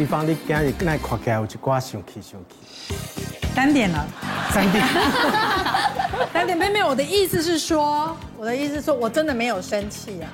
比方你今日那看起来有一寡生气生气。三点了，三点。三点妹妹，我的意思是说，我的意思是说我真的没有生气啊，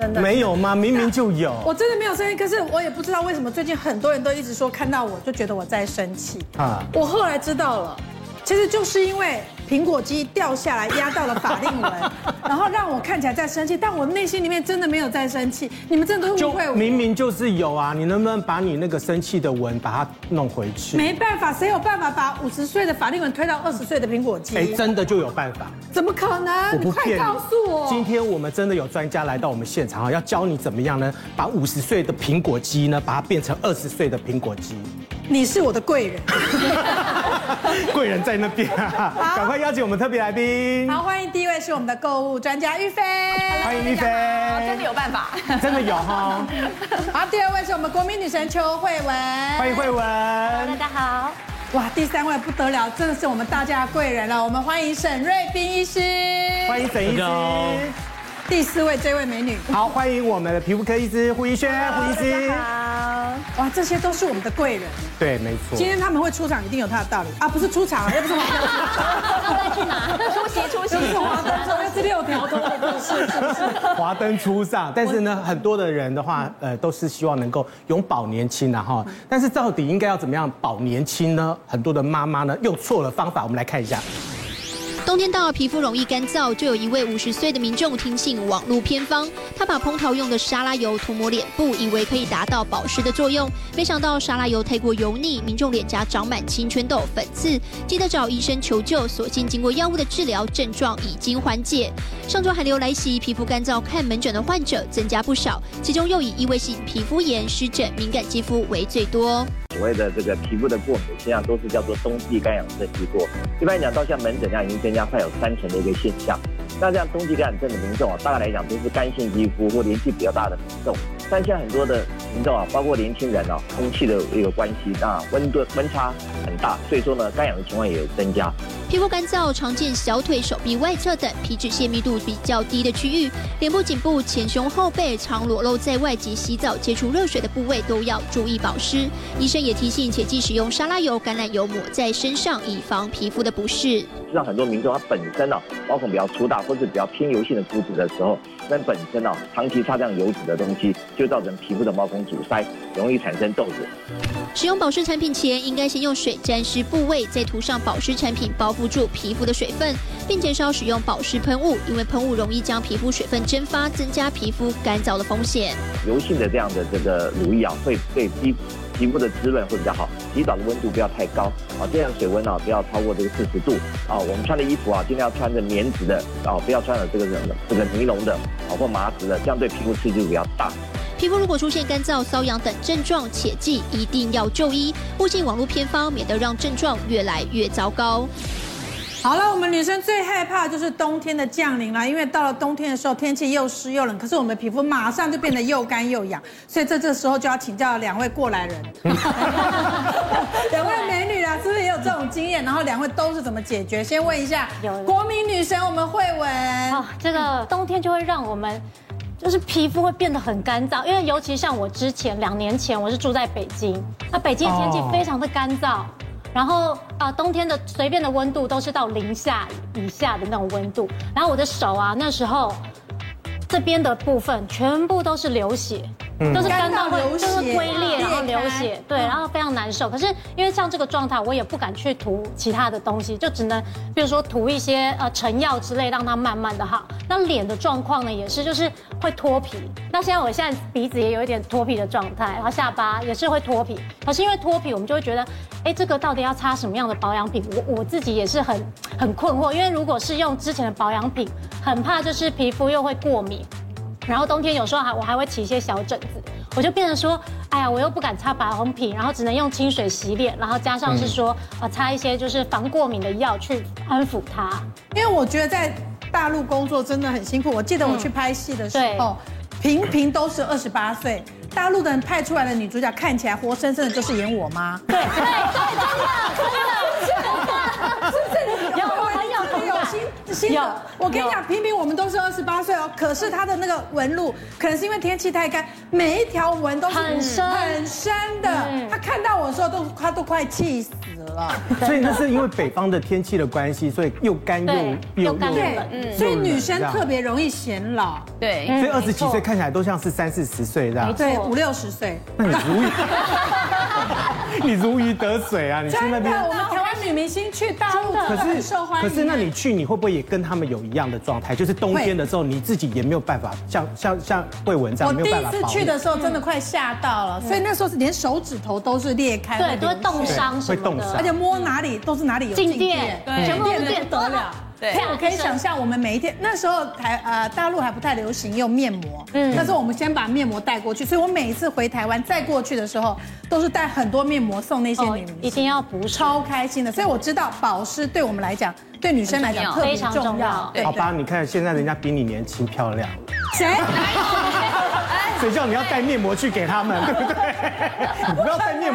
真的没有吗？明明就有。我真的没有生气，可是我也不知道为什么最近很多人都一直说看到我就觉得我在生气啊。我后来知道了，其实就是因为。苹果肌掉下来压到了法令纹，然后让我看起来在生气，但我内心里面真的没有在生气。你们真的都误会我。明明就是有啊，你能不能把你那个生气的纹把它弄回去？没办法，谁有办法把五十岁的法令纹推到二十岁的苹果肌？哎，真的就有办法？怎么可能？我不骗你。你快告诉我，今天我们真的有专家来到我们现场啊，要教你怎么样呢？把五十岁的苹果肌呢，把它变成二十岁的苹果肌。你是我的贵人，贵人在那边啊！赶快邀请我们特别来宾。好，欢迎第一位是我们的购物专家玉飞，欢迎玉飞，真的有办法，真的有哈。好，第二位是我们国民女神邱慧文，欢迎慧文，大家好。哇，第三位不得了，真的是我们大家的贵人了，我们欢迎沈瑞斌医师，欢迎沈医师。第四位这位美女，好，欢迎我们的皮肤科医师胡医轩，胡医师。好，哇，这些都是我们的贵人。对，没错。今天他们会出场，一定有他的道理啊，不是出场，又不是华灯初上，要再去哪？出席出席。是华灯初上，是六条通的故事，是不是？华灯初上，但是呢，很多的人的话，呃，都是希望能够永葆年轻的哈。但是到底应该要怎么样保年轻呢？很多的妈妈呢，用错了方法。我们来看一下。冬天到，皮肤容易干燥，就有一位五十岁的民众听信网络偏方，他把烹调用的沙拉油涂抹脸部，以为可以达到保湿的作用，没想到沙拉油太过油腻，民众脸颊长满青春痘、粉刺，记得找医生求救。所幸经过药物的治疗，症状已经缓解。上周寒流来袭，皮肤干燥看门诊的患者增加不少，其中又以异位性皮肤炎、湿疹、敏感肌肤为最多。所谓的这个皮肤的过敏，实际上都是叫做冬季干痒症之过。一般来讲，到像门诊量已经增加快有三成的一个现象。那这样冬季干痒症的民众啊，大概来讲都是干性肌肤或年纪比较大的民众。但现在很多的民众啊，包括年轻人啊，空气的一个关系啊，温度温差很大，所以说呢，干痒的情况也有增加。皮肤干燥常见小腿、手臂外侧等皮脂腺密度比较低的区域，脸部、颈部、前胸、后背常裸露在外及洗澡接触热水的部位都要注意保湿。医生也提醒，切忌使用沙拉油、橄榄油抹在身上，以防皮肤的不适。像很多民众他本身呢、啊，毛孔比较粗大或是比较偏油性的肤质的时候，那本身呢、啊，长期擦这样油脂的东西，就造成皮肤的毛孔阻塞，容易产生痘子。使用保湿产品前，应该先用水沾湿部位，再涂上保湿产品包覆住皮肤的水分，并减少使用保湿喷雾，因为喷雾容易将皮肤水分蒸发，增加皮肤干燥的风险。油性的这样的这个乳液啊，会对肌皮肤的滋润会比较好。洗澡的温度不要太高啊，这样水温啊不要超过这个四十度啊。我们穿的衣服啊，尽量要穿着棉质的啊，不要穿了这个这个尼龙的啊或麻质的，这样对皮肤刺激比较大。皮肤如果出现干燥、瘙痒等症状，切记一定要就医，勿信网络偏方，免得让症状越来越糟糕。好了，我们女生最害怕就是冬天的降临了，因为到了冬天的时候，天气又湿又冷，可是我们的皮肤马上就变得又干又痒，所以在这时候就要请教两位过来人，两位美女啊，是不是也有这种经验？然后两位都是怎么解决？先问一下，有国民女神我们慧文，哦，这个冬天就会让我们。就是皮肤会变得很干燥，因为尤其像我之前两年前我是住在北京，那北京的天气非常的干燥，然后啊冬天的随便的温度都是到零下以下的那种温度，然后我的手啊那时候这边的部分全部都是流血。都是干到会就是龟裂，然后流血，对，然后非常难受。可是因为像这个状态，我也不敢去涂其他的东西，就只能比如说涂一些呃成药之类，让它慢慢的好。那脸的状况呢，也是就是会脱皮。那现在我现在鼻子也有一点脱皮的状态，然后下巴也是会脱皮。可是因为脱皮，我们就会觉得，哎，这个到底要擦什么样的保养品？我我自己也是很很困惑，因为如果是用之前的保养品，很怕就是皮肤又会过敏。然后冬天有时候还我还会起一些小疹子，我就变成说，哎呀，我又不敢擦白红瓶，然后只能用清水洗脸，然后加上是说，呃，擦一些就是防过敏的药去安抚它。因为我觉得在大陆工作真的很辛苦。我记得我去拍戏的时候，频频都是二十八岁，大陆的人派出来的女主角看起来活生生的就是演我妈。对对对，真的真的。有，我跟你讲，平平我们都是二十八岁哦，可是他的那个纹路，可能是因为天气太干，每一条纹都是很深很深的。他看到我的时候都他都快气死了。所以那是因为北方的天气的关系，所以又干又又干对，所以女生特别容易显老。对，所以二十几岁看起来都像是三四十岁这样。对，五六十岁。那你如鱼，你如鱼得水啊！你去那边，我们台湾女明星去大陆可是很受欢迎。可是那你去，你会不会也跟他们有一样的状态？就是冬天的时候，你自己也没有办法像像像慧文这样，我第一次去的时候真的快吓到了，所以那时候是连手指头都是裂开，对，都会冻伤，会冻伤，而且摸哪里都是哪里有静电，对，全部都电得了。对，我可以想象，我们每一天那时候台呃大陆还不太流行用面膜，嗯，那时候我们先把面膜带过去，所以我每一次回台湾再过去的时候，都是带很多面膜送那些女明星，一定要补，超开心的。所以我知道保湿对我们来讲，对女生来讲特别重要。好吧，你看现在人家比你年轻漂亮，谁？谁叫你要带面膜去给他们，对不对？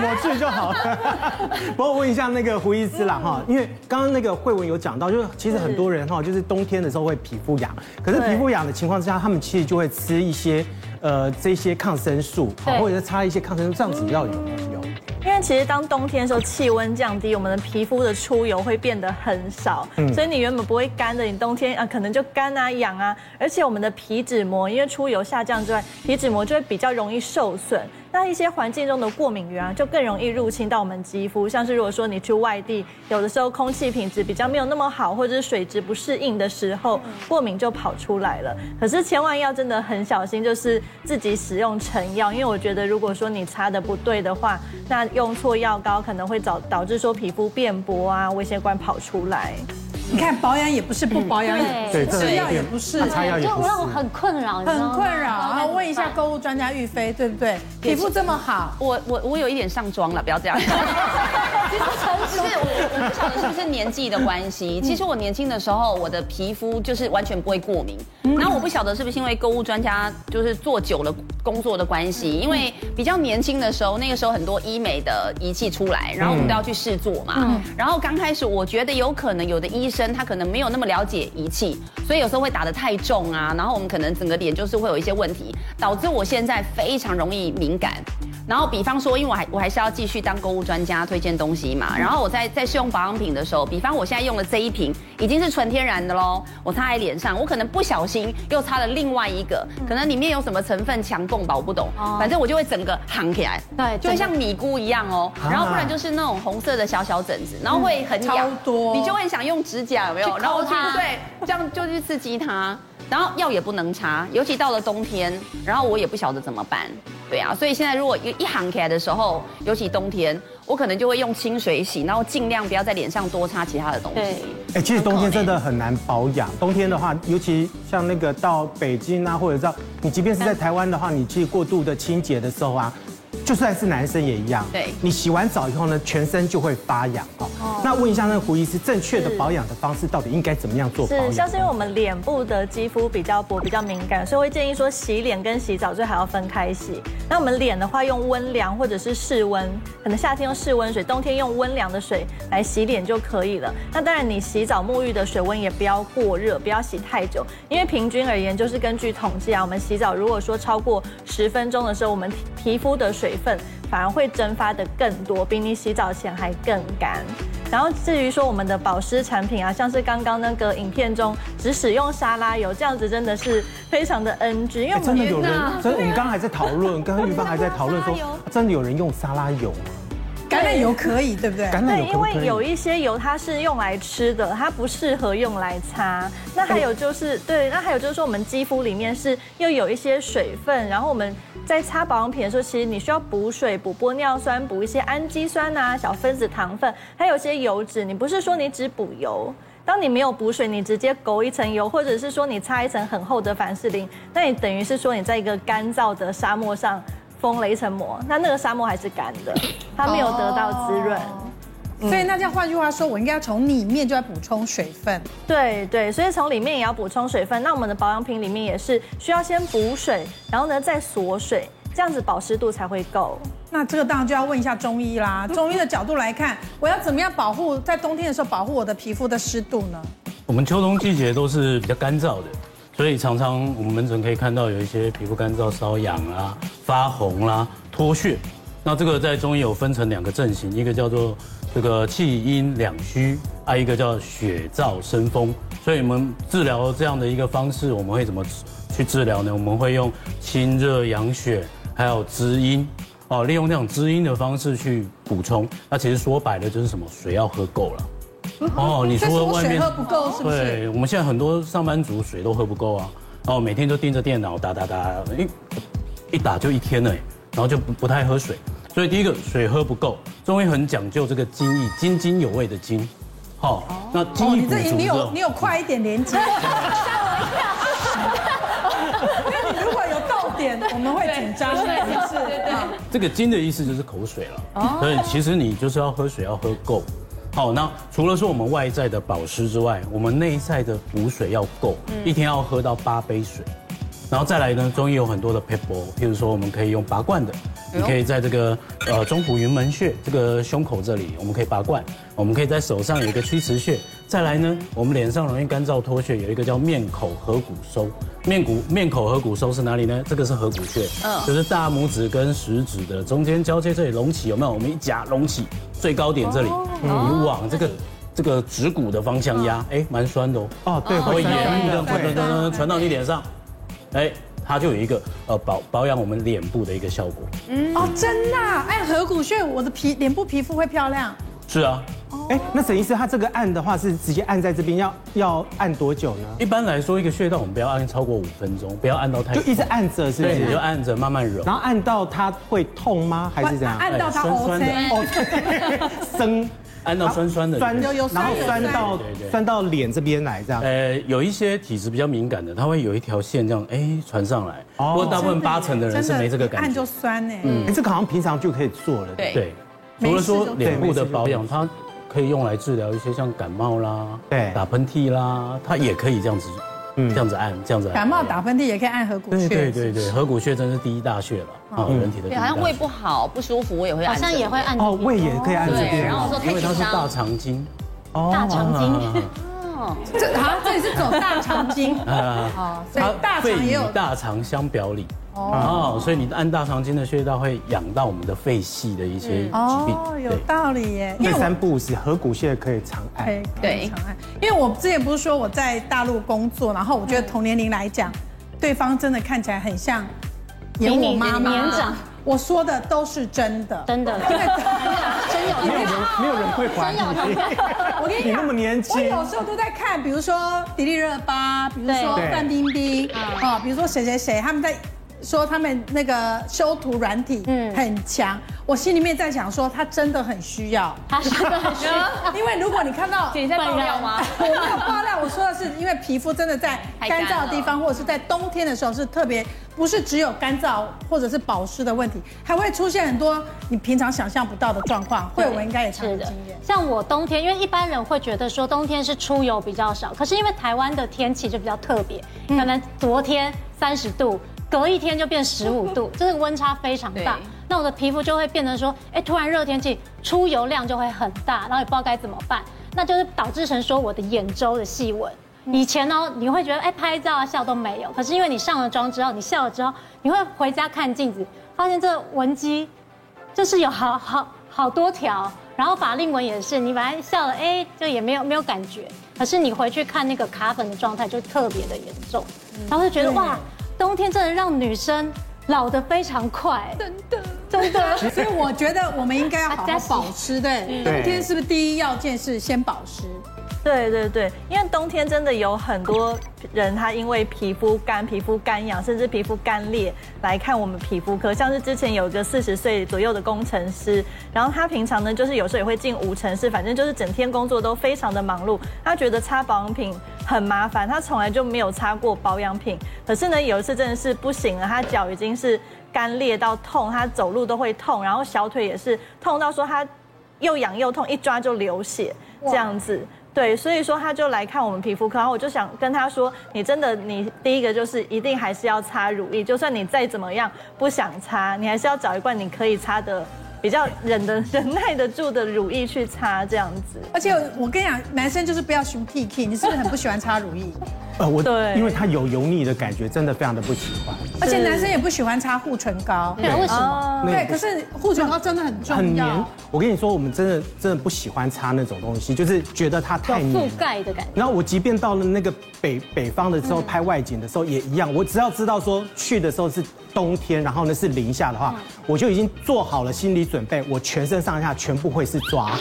你不要带面膜去就好了。不过我问一下那个胡医师啦哈，因为刚刚那个慧文有讲到，就是其实很多人哈，就是冬天的时候会皮肤痒，可是皮肤痒的情况之下，他们其实就会吃一些呃这些抗生素，好，或者是擦一些抗生素，这样子要有没有？因为其实当冬天的时候，气温降低，我们的皮肤的出油会变得很少，所以你原本不会干的，你冬天啊可能就干啊痒啊，而且我们的皮脂膜因为出油下降之外，皮脂膜就会比较容易受损。那一些环境中的过敏源啊，就更容易入侵到我们肌肤。像是如果说你去外地，有的时候空气品质比较没有那么好，或者是水质不适应的时候，过敏就跑出来了。可是千万要真的很小心，就是自己使用成药，因为我觉得如果说你擦的不对的话，那用错药膏可能会导导致说皮肤变薄啊，微血管跑出来。你看保养也不是，不保养也不是，吃药也不是，擦药也不是，让我很困扰，很困扰。然后问一下购物专家玉飞，对不对？皮肤这么好，我我我有一点上妆了，不要这样。其实是我我不晓得是不是年纪的关系。其实我年轻的时候，我的皮肤就是完全不会过敏。然后我不晓得是不是因为购物专家就是做久了工作的关系，因为比较年轻的时候，那个时候很多医美的仪器出来，然后我们都要去试做嘛。然后刚开始我觉得有可能有的医生他可能没有那么了解仪器，所以有时候会打得太重啊，然后我们可能整个脸就是会有一些问题，导致我现在非常容易敏感。然后比方说，因为我还我还是要继续当购物专家推荐东西嘛，然后我在在试用保养品的时候，比方我现在用的这一瓶已经是纯天然的喽，我擦在脸上，我可能不小心又擦了另外一个，可能里面有什么成分强共吧，我不懂，反正我就会整个夯起来，对，就会像米糊一样哦，然后不然就是那种红色的小小疹子，然后会很痒，多。你就会想用指甲有没有？然后去对，这样就去刺激它，然后药也不能擦，尤其到了冬天，然后我也不晓得怎么办。对啊，所以现在如果一行起来的时候，尤其冬天，我可能就会用清水洗，然后尽量不要在脸上多擦其他的东西。对，哎，其实冬天真的很难保养。冬天的话，尤其像那个到北京啊，或者到你即便是在台湾的话，你去过度的清洁的时候啊。就算是男生也一样，对，你洗完澡以后呢，全身就会发痒哦。那问一下那个胡医师，正确的保养的方式到底应该怎么样做？是，像是因为我们脸部的肌肤比较薄、比较敏感，所以会建议说洗脸跟洗澡最好要分开洗。那我们脸的话，用温凉或者是室温，可能夏天用室温水，冬天用温凉的水来洗脸就可以了。那当然，你洗澡沐浴的水温也不要过热，不要洗太久，因为平均而言，就是根据统计啊，我们洗澡如果说超过十分钟的时候，我们皮肤的水分反而会蒸发的更多，比你洗澡前还更干。然后至于说我们的保湿产品啊，像是刚刚那个影片中只使用沙拉油，这样子真的是非常的 NG。因为真的有人，真的我们刚刚还在讨论，刚刚玉芳还在讨论说，真的有人用沙拉油吗？橄榄油可以，对不对？橄榄油对，因为有一些油它是用来吃的，它不适合用来擦。那还有就是，对，那还有就是说，我们肌肤里面是又有一些水分，然后我们在擦保养品的时候，其实你需要补水、补玻尿酸、补一些氨基酸啊、小分子糖分，还有一些油脂。你不是说你只补油，当你没有补水，你直接勾一层油，或者是说你擦一层很厚的凡士林，那你等于是说你在一个干燥的沙漠上。封了一层膜，那那个沙漠还是干的，它没有得到滋润，所以那这样换句话说，我应该要从里面就要补充水分。对对，所以从里面也要补充水分。那我们的保养品里面也是需要先补水，然后呢再锁水，这样子保湿度才会够。那这个当然就要问一下中医啦。中医的角度来看，我要怎么样保护在冬天的时候保护我的皮肤的湿度呢？我们秋冬季节都是比较干燥的。所以常常我们门诊可以看到有一些皮肤干燥、瘙痒啊、发红啦、脱屑，那这个在中医有分成两个阵型，一个叫做这个气阴两虚，还有一个叫血燥生风。所以我们治疗这样的一个方式，我们会怎么去治疗呢？我们会用清热养血，还有滋阴，哦，利用这种滋阴的方式去补充。那其实说白了就是什么？水要喝够了。哦，你说外面水喝不够是不是？对，我们现在很多上班族水都喝不够啊，然后每天都盯着电脑打打打，一一打就一天了。然后就不不太喝水，所以第一个水喝不够，中医很讲究这个津液，津津有味的津，好，那津液补足之后，你这你有你有快一点连接，吓我一跳，因为你如果有到点，我们会紧张，是不是？这个津的意思就是口水了，所以其实你就是要喝水要喝够，好，那除了是我们外在的保湿之外，我们内在的补水要够，一天要喝到八杯水。然后再来呢，中医有很多的撇步，譬如说我们可以用拔罐的，你可以在这个呃中府云门穴这个胸口这里，我们可以拔罐；我们可以在手上有一个曲池穴。再来呢，我们脸上容易干燥脱屑，有一个叫面口合谷收。面骨面口合谷收是哪里呢？这个是合谷穴，嗯，就是大拇指跟食指的中间交接这里隆起，有没有？我们一夹隆起最高点这里，你往这个这个指骨的方向压，哎，蛮酸的哦。哦，对，会沿路这样传传传传传到你脸上。哎，它就有一个呃保保养我们脸部的一个效果。嗯，哦，真的，按合谷穴，我的皮脸部皮肤会漂亮。是啊。哎，那沈医师，他这个按的话是直接按在这边，要要按多久呢？一般来说，一个穴道我们不要按超过五分钟，不要按到太。就一直按着，是不是？就按着慢慢揉。然后按到它会痛吗？还是怎样？按到它酸酸的，哦，生。按到酸酸的，酸然后酸到酸到脸这边来这样。呃，有一些体质比较敏感的，它会有一条线这样哎传上来。不过大部分八成的人是没这个感觉。按就酸呢。嗯，哎，这个好像平常就可以做了。对。除了说脸部的保养，它可以用来治疗一些像感冒啦、对，打喷嚏啦，它也可以这样子。嗯，这样子按，这样子按。感冒打喷嚏也可以按合谷穴。对对对，合谷穴真是第一大穴了啊，人体的。对，好像胃不好不舒服，我也会按。好像也会按。哦，胃也可以按这边。然后我说因为它是大肠经。哦。大肠经。哦。这好像这里是走大肠经。啊。哦。所以大肠也有。大肠相表里。哦，所以你按大肠经的穴道会养到我们的肺系的一些疾病。哦，有道理耶。第三步是合谷穴可以常按，对，常按。因为我之前不是说我在大陆工作，然后我觉得同年龄来讲，对方真的看起来很像演我妈妈。年长，我说的都是真的，真的。因为 真有，没有人，没有人会怀疑。我跟你讲，你那么年轻，我有时候都在看，比如说迪丽热巴，比如说范冰冰，啊，比如说谁谁谁，他们在。说他们那个修图软体嗯很强，我心里面在想说他真的很需要，他真的很需要，因为如果你看到 你在爆料吗？我没有爆料，我说的是因为皮肤真的在干燥的地方，或者是在冬天的时候是特别，不是只有干燥或者是保湿的问题，还会出现很多你平常想象不到的状况。慧文应该也常有经验。像我冬天，因为一般人会觉得说冬天是出油比较少，可是因为台湾的天气就比较特别，可能昨天三十度。隔一天就变十五度，这个温差非常大。那我的皮肤就会变成说，哎，突然热天气出油量就会很大，然后也不知道该怎么办。那就是导致成说我的眼周的细纹。以前呢，你会觉得哎拍照啊笑都没有，可是因为你上了妆之后，你笑了之后，你会回家看镜子，发现这纹肌就是有好好好多条。然后法令纹也是，你本来笑了哎就也没有没有感觉，可是你回去看那个卡粉的状态就特别的严重，然后就觉得哇。冬天真的让女生老得非常快，真的，真的。所以我觉得我们应该要好好保湿，对。冬天是不是第一要件是先保湿？对对对，因为冬天真的有很多人，他因为皮肤干、皮肤干痒，甚至皮肤干裂来看我们皮肤科。像是之前有个四十岁左右的工程师，然后他平常呢，就是有时候也会进五城市，反正就是整天工作都非常的忙碌。他觉得擦保养品很麻烦，他从来就没有擦过保养品。可是呢，有一次真的是不行了，他脚已经是干裂到痛，他走路都会痛，然后小腿也是痛到说他又痒又痛，一抓就流血这样子。对，所以说他就来看我们皮肤科，然后我就想跟他说，你真的，你第一个就是一定还是要擦乳液，就算你再怎么样不想擦，你还是要找一罐你可以擦的比较忍的、忍耐得住的乳液去擦这样子。而且我跟你讲，男生就是不要熊屁屁，你是不是很不喜欢擦乳液？呃，我对，因为它有油腻的感觉，真的非常的不喜欢。而且男生也不喜欢擦护唇膏，对，为什么？对，可是护唇膏真的很重要。很黏。我跟你说，我们真的真的不喜欢擦那种东西，就是觉得它太黏。覆盖的感觉。然后我即便到了那个北北方的时候拍外景的时候也一样，我只要知道说去的时候是冬天，然后呢是零下的话，我就已经做好了心理准备，我全身上下全部会是抓痕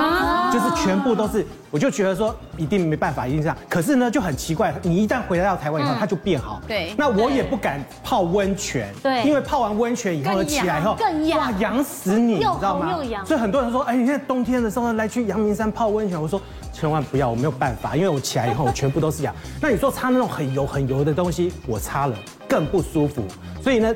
啊，就是全部都是。我就觉得说一定没办法，一定这样。可是呢，就很奇怪，你一旦回来到台湾以后，它就变好。对。那我也不敢泡温泉。对。因为泡完温泉以后起来以后，更痒。哇，痒死你，你知道吗？所以很多人说，哎，你现在冬天的时候来去阳明山泡温泉，我说千万不要，我没有办法，因为我起来以后我全部都是痒。那你说擦那种很油很油的东西，我擦了更不舒服。所以呢。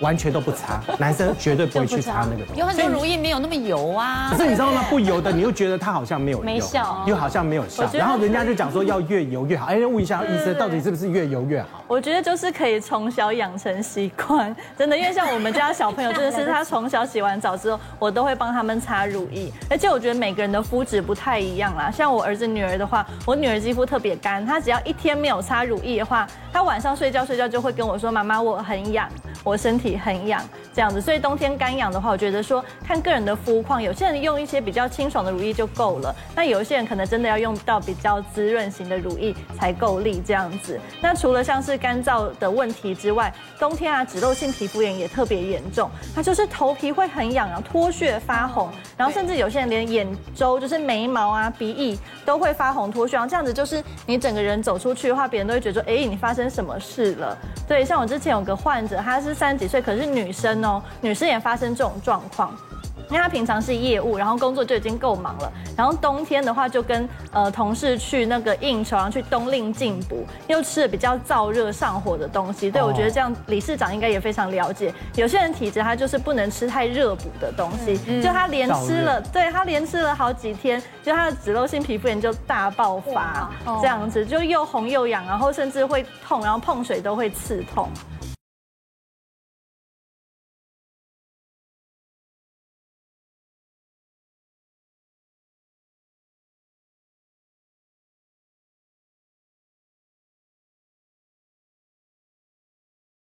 完全都不擦，男生绝对不会去擦那个东西。有很多乳液没有那么油啊。可是你知道吗？不油的你又觉得它好像没有没效，又好像没有效。然后人家就讲说要越油越好。哎，问一下医生，到底是不是越油越好？我觉得就是可以从小养成习惯，真的，因为像我们家小朋友，真的是他从小洗完澡之后，我都会帮他们擦乳液。而且我觉得每个人的肤质不太一样啦。像我儿子女儿的话，我女儿肌肤特别干，她只要一天没有擦乳液的话，她晚上睡觉睡觉就会跟我说：“妈妈，我很痒，我身体很痒。”这样子，所以冬天干痒的话，我觉得说看个人的肤况，有些人用一些比较清爽的乳液就够了。那有一些人可能真的要用到比较滋润型的乳液才够力这样子。那除了像是干燥的问题之外，冬天啊，脂漏性皮肤炎也特别严重。它就是头皮会很痒，然后脱屑发红，然后甚至有些人连眼周，就是眉毛啊、鼻翼都会发红脱屑。然后这样子就是你整个人走出去的话，别人都会觉得说，哎，你发生什么事了？对，像我之前有个患者，他是三十几岁，可是女生哦。女生也发生这种状况。因为他平常是业务，然后工作就已经够忙了，然后冬天的话就跟呃同事去那个应酬，然后去冬令进补，又吃了比较燥热上火的东西。对，我觉得这样理事长应该也非常了解。有些人体质他就是不能吃太热补的东西，就他连吃了，对他连吃了好几天，就他的脂漏性皮肤炎就大爆发，这样子就又红又痒，然后甚至会痛，然后碰水都会刺痛。